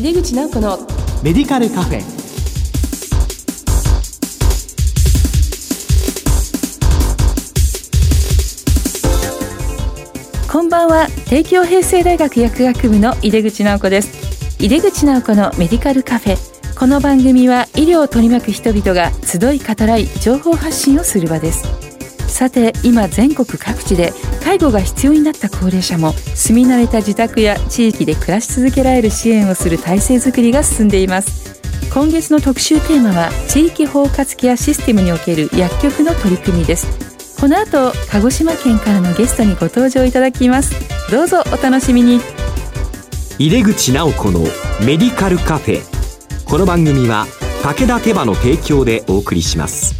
井出口直子のメディカルカフェ。こんばんは。帝京平成大学薬学部の井出口直子です。井出口直子のメディカルカフェ。この番組は医療を取り巻く人々が集い語らい情報発信をする場ですさて今全国各地で介護が必要になった高齢者も住み慣れた自宅や地域で暮らし続けられる支援をする体制づくりが進んでいます。今月の特集テーマは地域包括ケアシステムにおける薬局の取り組みです。この後鹿児島県からのゲストにご登場いただきます。どうぞお楽しみに。入口直子のメディカルカフェ。この番組は武田手羽の提供でお送りします。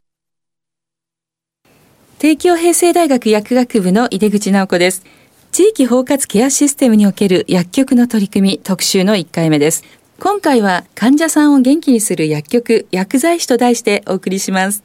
帝京平成大学薬学部の井出口直子です。地域包括ケアシステムにおける薬局の取り組み特集の1回目です。今回は患者さんを元気にする薬局薬剤師と題してお送りします。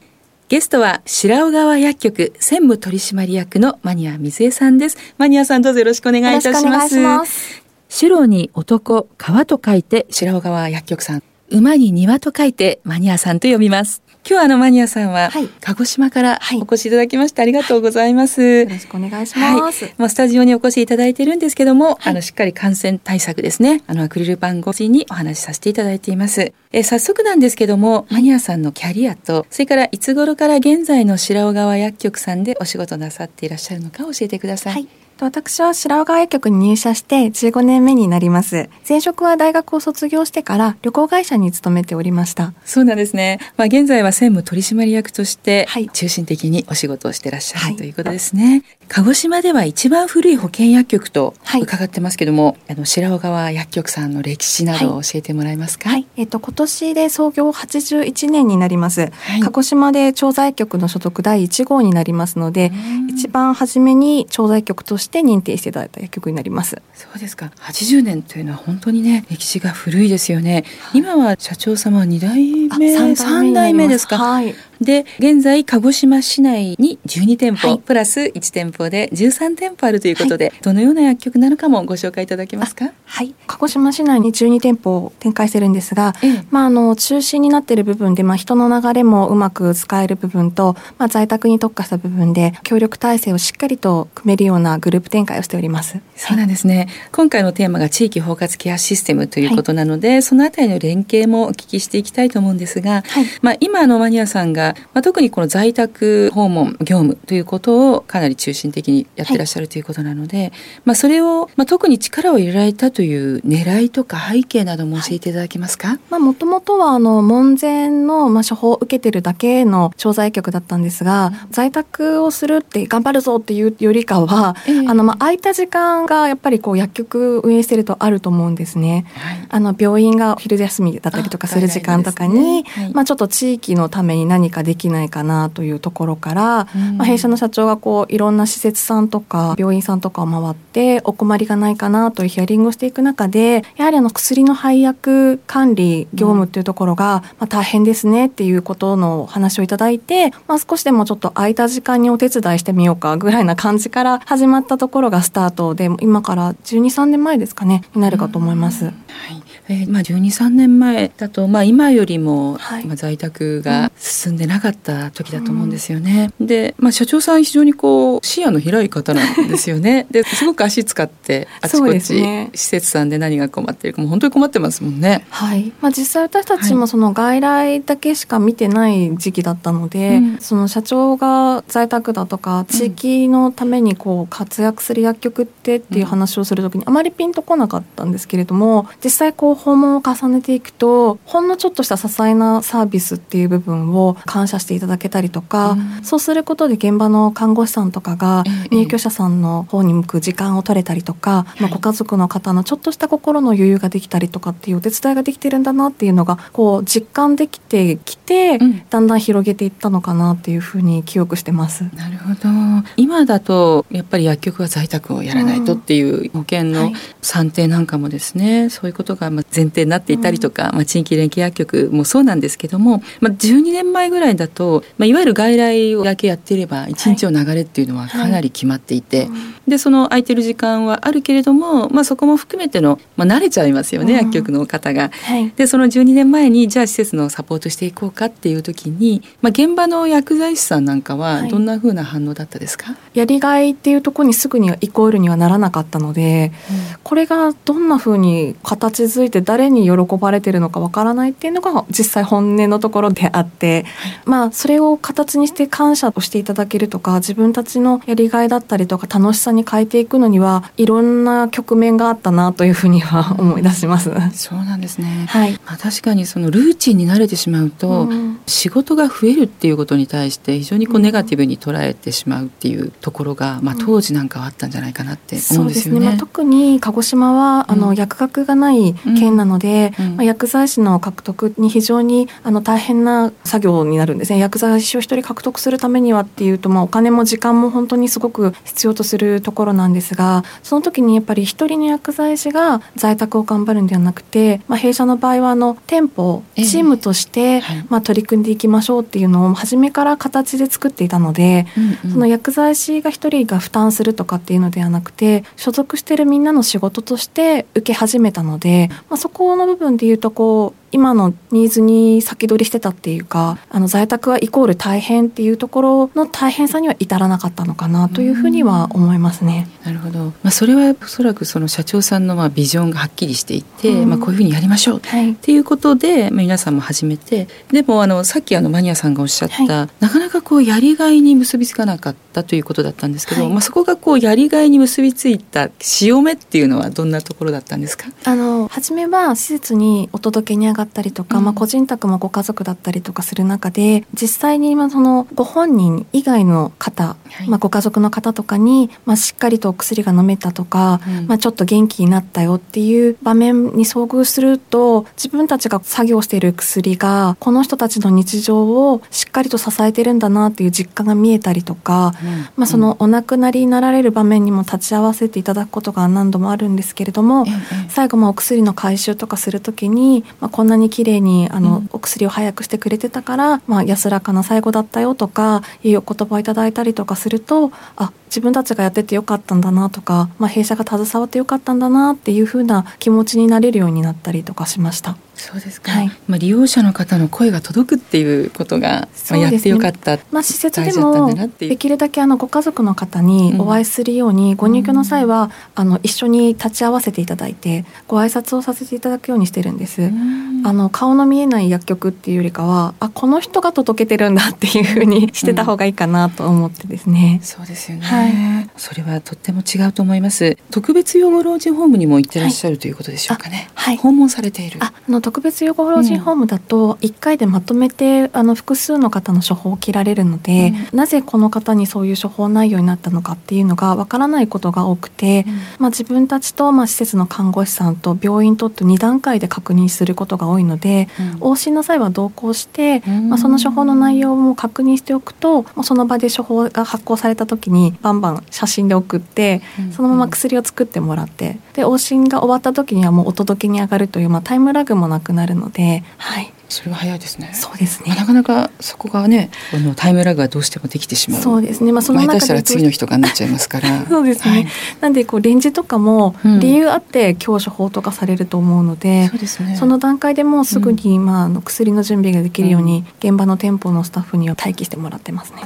ゲストは白尾川薬局専務取締役のマニア水江さんです。マニアさんどうぞよろしくお願いいたします。白に男川と書いて白尾川薬局さん。馬に庭と書いてマニアさんと読みます。今日あのマニアさんは、鹿児島からお越しいただきましてありがとうございます、はい、よろしくお願いします、はい、まあ、スタジオにお越しいただいてるんですけども、はい、あのしっかり感染対策ですね。あのアクリル板越しにお話しさせていただいています。え早速なんですけどもマニアさんのキャリアとそれからいつ頃から現在の白尾川薬局さんでお仕事なさっていらっしゃるのか教えてください私は白尾川薬局に入社して15年目になります。前職は大学を卒業してから旅行会社に勤めておりました。そうなんですね。まあ現在は専務取締役として中心的にお仕事をしてらっしゃる、はい、ということですね。鹿児島では一番古い保健薬局と伺ってますけども、はい、あの白尾川薬局さんの歴史などを教えてもらえますか？はい、えっと今年で創業81年になります。鹿児島で調剤局の所属第1号になりますので、一番初めに調剤局としてして認定していただいた薬局になります。そうですか。80年というのは本当にね歴史が古いですよね、はい、今は社長様は2代目3代目ですか、はい、で現在鹿児島市内に12店舗、はい、プラス1店舗で13店舗あるということで、はい、どのような薬局なのかもご紹介いただけますか？はい。鹿児島市内に12店舗を展開してるんですが、ええ、まああの中心になっている部分でまあ人の流れもうまく使える部分とまあ在宅に特化した部分で協力体制をしっかりと組めるようなグループ展開をしております。そうなんですね、はい、今回のテーマが地域包括ケアシステムということなので、そのあたりの連携もお聞きしていきたいと思うんですが、まあ今のマニアさんがまあ特にこの在宅訪問業務ということをかなり中心的にやってらっしゃるということなので、はい、まあ、それを、まあ、特に力を入れられたという狙いとか背景なども教えていただけますか、まあ、もともとはあの門前の、まあ、処方を受けてるだけの調剤局だったんですが、うん、在宅をするって頑張るぞっていうよりかは、えー、あのまあ空いた時間がやっぱりこう薬局運営してるとあると思うんですね。はい、あの病院が昼休みだったりとかする時間とかに、ね。はい、まあ、ちょっと地域のために何かできないかなというところから、うん、まあ、弊社の社長がこういろんな施設さんとか病院さんとかを回ってお困りがないかなというヒアリングをしていく中でやはりあの薬の配薬管理業務っていうところが、まあ、大変ですねっていうことの話をいただいて、まあ、少しでもちょっと空いた時間にお手伝いしてみようかぐらいな感じから始まったところがスタートで今から12、3年前ですかねになるかと思います。はいえー、まあ12、3年前だと、まあ、今よりも、はい、まあ、在宅が進んでなかった時だと思うんですよね。うん、で、まあ、社長さん非常にこう視野の広い方なんですよね。ですごく足使ってあちこち、ね、施設さんで何が困っているかも本当に困ってますもんね。はい。まあ、実際私たちもその外来だけしか見てない時期だったので、はい、その社長が在宅だとか地域のためにこう活躍する薬局ってっていう話をする時にあまりピンとこなかったんですけれども実際こう訪問を重ねていくとほんのちょっとした些細なサービスっていう部分を感謝していただけたりとか、うん、そうすることで現場の看護師さんとかが入居者さんの方に向く時間を取れたりとか、まあ、ご家族の方のちょっとした心の余裕ができたりとかっていうお手伝いができてるんだなっていうのがこう実感できてきて、うん、だんだん広げていったのかなっていうふうに記憶してます。なるほど。今だとやっぱり薬局は在宅をやらないとっていう保険の算定なんかもですね、はい、そういうことが前提になっていたりとか、まあ、地域連携薬局もそうなんですけども、まあ、12年前ぐらいだと、まあ、いわゆる外来だけやっていれば一日の流れっていうのはかなり決まっていて、はい。はい、でその空いてる時間はあるけれども、まあ、そこも含めての、まあ、慣れちゃいますよね、薬局の方が。でその12年前にじゃあ施設のサポートしていこうかっていう時に、まあ、現場の薬剤師さんなんかはどんなふうな反応だったですか、やりがいっていうところにすぐにイコールにはならなかったので、うん、これがどんなふうに形づいて誰に喜ばれてるのかわからないっていうのが実際本音のところであって、はい、まあそれを形にして感謝をしていただけるとか自分たちのやりがいだったりとか楽しさに変えていくのにはいろんな局面があったなというふうには思い出します。うん、そうなんですね。はい。まあ確かにそのルーチンに慣れてしまうと、うん、仕事が増えるっていうことに対して非常にこうネガティブに捉えてしまうっていうところが、まあ当時なんかはあったんじゃないかなって思うんですよね。ねまあ、特に鹿児島はあの薬学がない県なので、まあ、薬剤師の獲得に非常にあの大変な作業になるんですね。薬剤師を一人獲得するためにはっていうと、まあ、お金も時間も本当にすごく必要とするところなんですがその時にやっぱり一人の薬剤師が在宅を頑張るんではなくて、まあ、弊社の場合はあの店舗チームとして、まあ、取り組んでいきましょうっていうのを初めから形で作っていたので、うんうん、その薬剤師が一人が負担するとかっていうのではなくて所属してるみんなの仕事として受け始めたので、まあ、そこの部分でいうとこう今のニーズに先取りしてたっていうかあの在宅はイコール大変っていうところの大変さには至らなかったのかなというふうには思いますね。なるほど、まあ、それはおそらくその社長さんのまあビジョンがはっきりしていて、うん、まあ、こういうふうにやりましょう。っていうことで、まあ、皆さんも始めてでもあのさっきあのマニアさんがおっしゃった、はい、なかなかこうやりがいに結びつかなかったということだったんですけど、はい、まあ、そこがこうやりがいに結びついた潮目っていうのはどんなところだったんですか？あの初めは施設にお届けに上がったりとか、うん、まあ個人宅もご家族だったりとかする中で実際に今そのご本人以外の方、はい、まあ、ご家族の方とかに、まあ、しっかりとお薬が飲めたとか、うん、まあ、ちょっと元気になったよっていう場面に遭遇すると自分たちが作業している薬がこの人たちの日常をしっかりと支えてるんだなっていう実感が見えたりとか、うん、まあ、そのお亡くなりになられる場面にも立ち会わせていただくことが何度もあるんですけれども、最後もお薬の回収とかする時に、まあ、こんなに綺麗にあの、お薬を早くしてくれてたから、まあ、安らかな最後だったよとかいいお言葉をいただいたりとかするとあ自分たちがやっててよかったんだなとか、まあ、弊社が携わってよかったんだなっていうふうな気持ちになれるようになったりとかしました。そうですか、はい、まあ、利用者の方の声が届くっていうことが、まあ、やってよかった、まあ、施設でもできるだけあのご家族の方にお会いするように、うん、ご入居の際はあの一緒に立ち会わせていただいてご挨拶をさせていただくようにしてるんです。うん、あの顔の見えない薬局っていうよりかはあこの人が届けてるんだっていうふうにしてた方がいいかなと思ってですね。うん、そうですよね、はい、それはとっても違うと思います。特別養護老人ホームにも行ってらっしゃる、はい、ということでしょうかね。はい、訪問されている。あの特別養護老人ホームだと1回でまとめてあの複数の方の処方を切られるので、うん、なぜこの方にそういう処方内容になったのかっていうのがわからないことが多くて、うん、まあ、自分たちと、まあ、施設の看護師さんと病院とと2段階で確認することが多いので、うん、往診の際は同行して、まあ、その処方の内容も確認しておくと、まあ、その場で処方が発行された時にバンバン写真で送って、そのまま薬を作ってもらってで往診が終わった時にはもうお届けに上がるという、まあ、タイムラグもなくなるので、はい、それは早いですね。そうですね。なかなかそこがね、あのタイムラグがどうしてもできてしまう。そうですね。まあその中でしたら次の人がなっちゃいますから。そうですね。はい、なんでこうレンジとかも理由あって今日処方とかされると思うので、うん、そうですね。その段階でもうすぐに、まああの薬の準備ができるように、現場の店舗のスタッフには待機してもらってますね。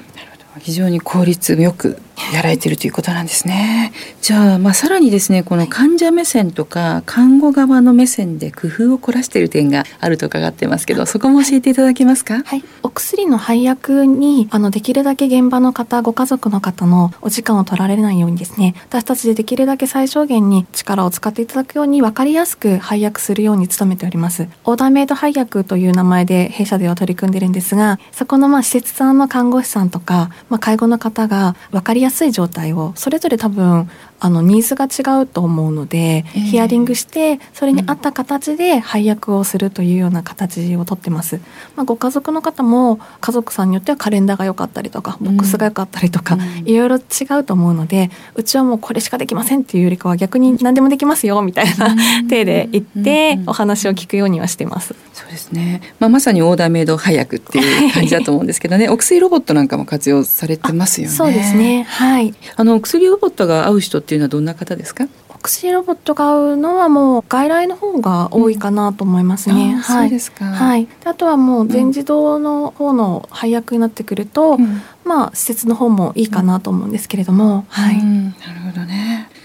非常に効率よくやられてるということなんですね。じゃあ、まあ、さらにですねこの患者目線とか看護側の目線で工夫を凝らしている点があると伺ってますけどそこも教えていただけますか？はい、お薬の配薬にあのできるだけ現場の方ご家族の方のお時間を取られないようにですね私たちでできるだけ最小限に力を使っていただくように分かりやすく配薬するように努めております。オーダーメイド配薬という名前で弊社では取り組んでるんですがそこのまあ施設さんの看護師さんとか、まあ、介護の方が分かりやすい状態をそれぞれ多分あのニーズが違うと思うので、えー、ヒアリングしてそれに合った形で配薬をするというような形をとってます、まあ、ご家族の方も家族さんによってはカレンダーが良かったりとかボックスが良かったりとか、いろいろ違うと思うのでうちはもうこれしかできませんっていうよりかは逆に何でもできますよみたいな体で行ってお話を聞くようにはしてます。そうですね、まあ、まさにオーダーメイド配薬っていう感じだと思うんですけどね。お薬ロボットなんかも活用されてますよね。そうですねはい。あの薬ロボットが合う人っていうのはどんな方ですか？薬ロボットが合うのはもう外来の方が多いかなと思いますね。うん、はい、そうですか。はい。あとはもう全自動の方の配薬になってくると、うん、まあ施設の方もいいかなと思うんですけれども、うん、はい。なるほどね。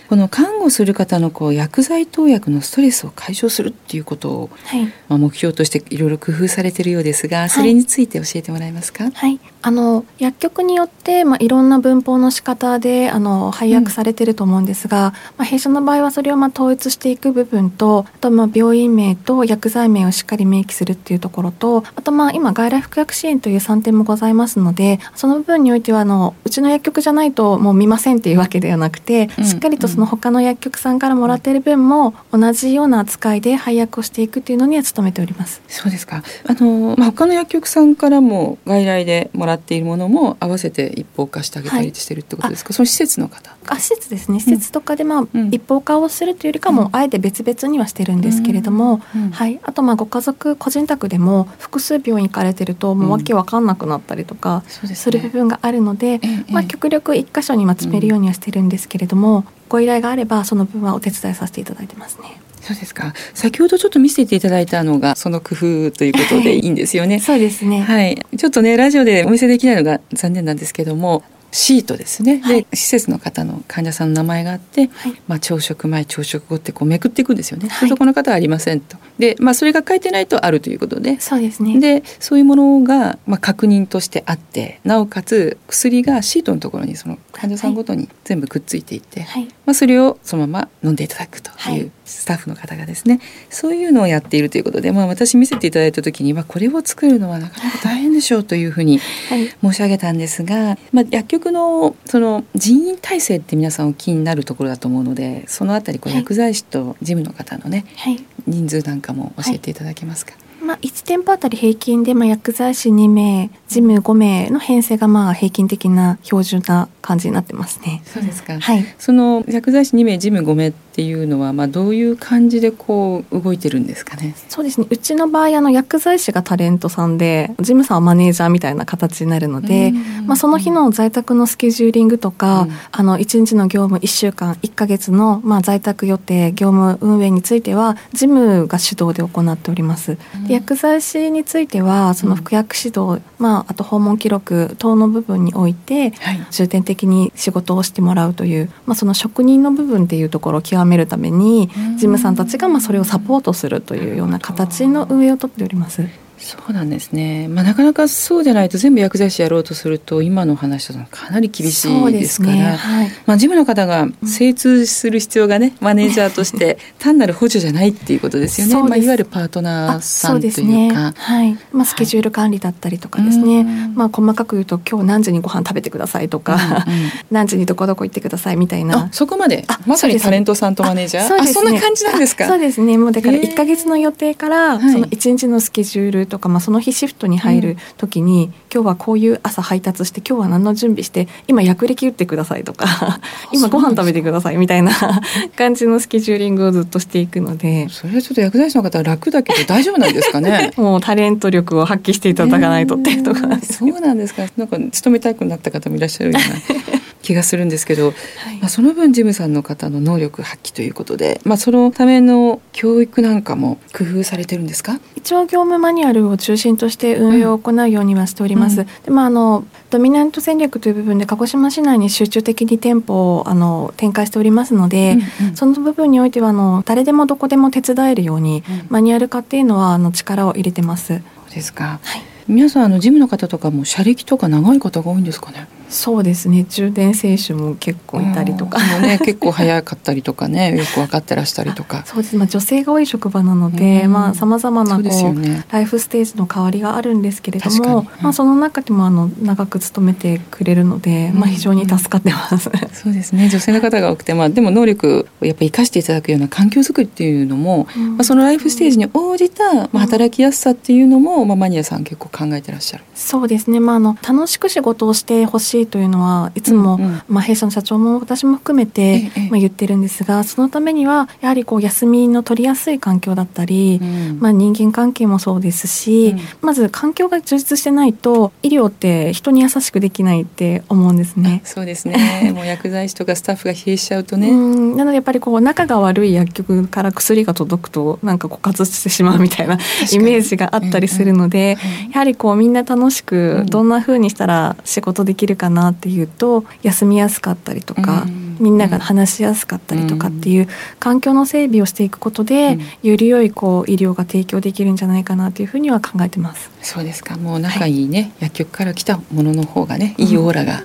この看護する方のこう薬剤投薬のストレスを解消するっていうことを、はい、まあ、目標としていろいろ工夫されているようですがそれについて教えてもらえますか、はい、はい、あの薬局によって、まあ、いろんな分法の仕方であの配薬されてると思うんですが、うん、まあ、弊社の場合はそれをまあ統一していく部分とあとまあ病院名と薬剤名をしっかり明記するっていうところとあとまあ今外来服薬支援という3点もございますのでその部分においてはあのうちの薬局じゃないともう見ませんっていうわけではなくて、うん、しっかりとその他の薬局さんからもらっている分も同じような扱いで配薬をしていくというのには努めております。そうですか。あのまあ他の薬局さんからも外来でもらっているものも合わせて一方化してあげたりしてるってことですか？はい、その施設の方。あ施設ですね。施設とかでまあ、うん、一方化をするというよりかも、あえて別々にはしてるんですけれども、うん、はい。あとまあご家族個人宅でも複数病院行かれてるともうわけわかんなくなったりとかする部分があるので、まあ極力一箇所にま詰めるようにはしてるんですけれども、ご依頼があればその分はお手伝いさせていただいてますね。そうですか。先ほどちょっと見せていただいたのがその工夫ということでいいんですよね。そうですね。はい。ちょっとねラジオでお見せできないのが残念なんですけども、シートですね、はい、で施設の方の患者さんの名前があって、はい、まあ、朝食前朝食後ってこうめくっていくんですよね、はい、そこの方はありませんと。で、まあ、それが書いてないとあるということでそうですね。でそういうものが、まあ、確認としてあってなおかつ薬がシートのところにその患者さんごとに全部くっついていて、はい、まあ、それをそのまま飲んでいただくというスタッフの方がですね、そういうのをやっているということで、まあ、私見せていただいた時にはこれを作るのはなかなか大変でしょうというふうに申し上げたんですが、まあ、薬局のその人員体制って皆さんお気になるところだと思うのでそのあたりこう薬剤師と事務の方のね、はい、人数なんかも教えていただけますか？まあ、1店舗あたり平均で、まあ、薬剤師2名事務5名の編成がまあ平均的な標準な感じになってますね。そうですか。はい。その薬剤師2名事務5名っていうのはまあどういう感じでこう動いてるんですかね？そうですね。うちの場合あの薬剤師がタレントさんで事務さんはマネージャーみたいな形になるので、まあその日の在宅のスケジューリングとか、うん、あの1日の業務1週間1か月のまあ在宅予定業務運営については事務が主導で行っております。うん、薬剤師についてはその服薬指導、まああと訪問記録等の部分において、重点的に仕事をしてもらうという、まあ、その職人の部分っていうところを極めるために事務さんたちがまあそれをサポートするというような形の運営をとっております。そうなんですね、まあ、なかなかそうじゃないと全部薬剤師やろうとすると今の話だとかなり厳しいですから、ね。はい、まあ、事務の方が精通する必要がね、マネージャーとして単なる補助じゃないっていうことですよね。まあ、いわゆるパートナーさんというか。ね、はい。まあ、スケジュール管理だったりとかですね、はい、まあ、細かく言うと今日何時にご飯食べてくださいとか、うんうん、何時にどこどこ行ってくださいみたいな。そこまで？まさにタレントさんとマネージャー？そ,、ね、そんな感じなんですか？そうですね。もうだから1か月の予定から、その1日のスケジュールとか、まあ、その日シフトに入る時に、うん、今日はこういう朝配達して今日は何の準備して今薬歴打ってくださいとか 今ご飯食べてくださいみたいな感じのスケジューリングをずっとしていくので。それはちょっと薬剤師の方は楽だけど大丈夫なんですかね。もうタレント力を発揮していただかないとっていうところなんです、そうなんですか。なんか勤めたくなった方もいらっしゃるような 気がするんですけど、はい、まあ、その分ジムさんの方の能力発揮ということで、まあ、そのための教育なんかも工夫されてるんですか？一応業務マニュアルを中心として運用を行うようにはしております。うん、でまあ、あのドミナント戦略という部分で鹿児島市内に集中的に店舗をあの展開しておりますので、うんうん、その部分においてはあの誰でもどこでも手伝えるように、うん、マニュアル化っていうのはあの力を入れてます。そうですか、はい、皆さんあのジムの方とかも車歴とか長い方が多いんですかね？そうですね。中電選手も結構いたりとか、ね、結構早かったりとかね。よく分かってらしたりとかそうです、まあ、女性が多い職場なのでさまざ、まなこう、ね、ライフステージの変わりがあるんですけれども、うん、まあ、その中でもあの長く勤めてくれるので、まあ、非常に助かってます、そうですね。女性の方が多くて、まあ、でも能力をやっぱり生かしていただくような環境づくりっていうのも、うん、まあ、そのライフステージに応じた、まあ、働きやすさっていうのも、まあ、マニアさん結構考えてらっしゃる。そうですね、まあ、あの楽しく仕事をしてほしいというのはいつも、うんうん、まあ、弊社の社長も私も含めて、まあ、言ってるんですがそのためにはやはりこう休みの取りやすい環境だったり、うん、まあ、人間関係もそうですし、うん、まず環境が充実してないと医療って人に優しくできないって思うんですね。そうですね。もう薬剤師とかスタッフが疲弊しちゃうとね。なのでやっぱりこう仲が悪い薬局から薬が届くとなんか枯渇してしまうみたいなイメージがあったりするので、やはりこうみんな楽しくどんな風にしたら仕事できるかかなっていうとと休みやすかったりとか、うん、みんなが話しやすかったりとかっていう環境の整備をしていくことで、うん、より良いこう医療が提供できるんじゃないかなというふうには考えてます。そうですか。もう仲いいね、はい、薬局から来たものの方がねいいオーラが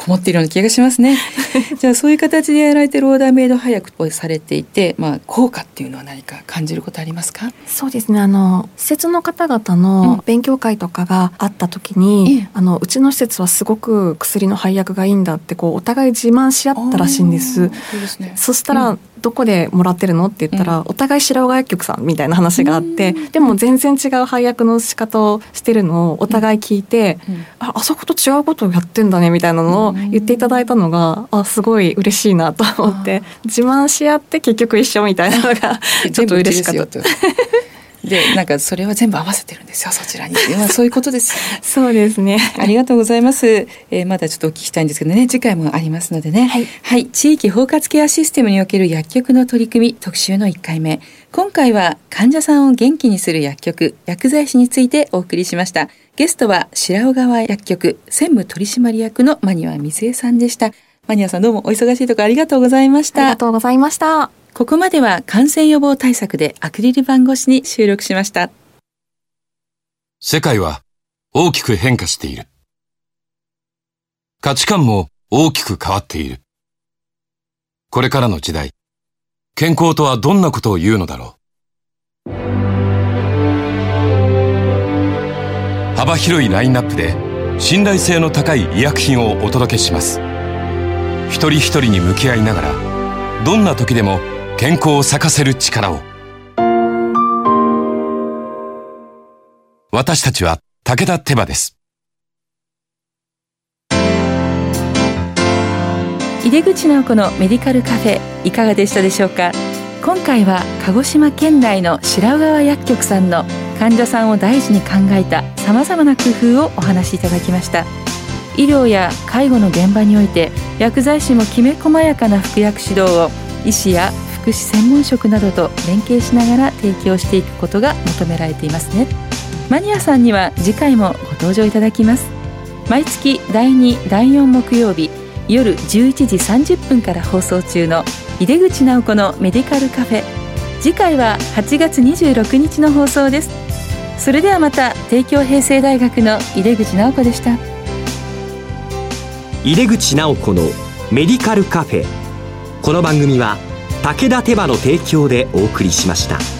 こもっているような気がしますね。じゃあそういう形でやられてるオーダーメイド早くをされていて、まあ、効果っていうのは何か感じることありますか？そうですね。あの施設の方々の勉強会とかがあった時に、うん、あのうちの施設はすごく薬の配薬がいいんだってこうお互い自慢し合ったらしいんです。そうですね、そしたら、うん。どこでもらってるのって言ったら、うん、お互い白尾薬局さんみたいな話があって、でも全然違う配薬の仕方をしてるのをお互い聞いて、うん、ああそこと違うことをやってんだねみたいなのを言っていただいたのが、あすごい嬉しいなと思って自慢し合って結局一緒みたいなのが ちょっと嬉しかった。でなんかそれは全部合わせてるんですよそちらに、まあ、そういうことです、ね、そうですね。ありがとうございます、えー、まだちょっとお聞きしたいんですけどね。次回もありますのでね、はい、はい、地域包括ケアシステムにおける薬局の取り組み特集の1回目。今回は患者さんを元気にする薬局薬剤師についてお送りしました。ゲストは白尾川薬局専務取締役のマニア水江さんでした。マニアさんどうもお忙しいところありがとうございました。ありがとうございましたここまでは感染予防対策でアクリル板越しに収録しました。世界は大きく変化している。価値観も大きく変わっている。これからの時代、健康とはどんなことを言うのだろう。幅広いラインナップで信頼性の高い医薬品をお届けします。一人一人に向き合いながら、どんな時でも健康を咲かせる力を。私たちは武田手羽です。井出口直子のメディカルカフェいかがでしたでしょうか？今回は鹿児島県内の白川薬局さんの患者さんを大事に考えたさまざまな工夫をお話しいただきました。医療や介護の現場において薬剤師もきめ細やかな服薬指導を医師や福祉専門職などと連携しながら提供していくことが求められていますね。マニアさんには次回もご登場いただきます。毎月第2第4木曜日夜11時30分から放送中の井出口直子のメディカルカフェ。次回は8月26日の放送です。それではまた帝京平成大学の井出口直子でした。井出口直子のメディカルカフェ。この番組は武田手羽の提供でお送りしました。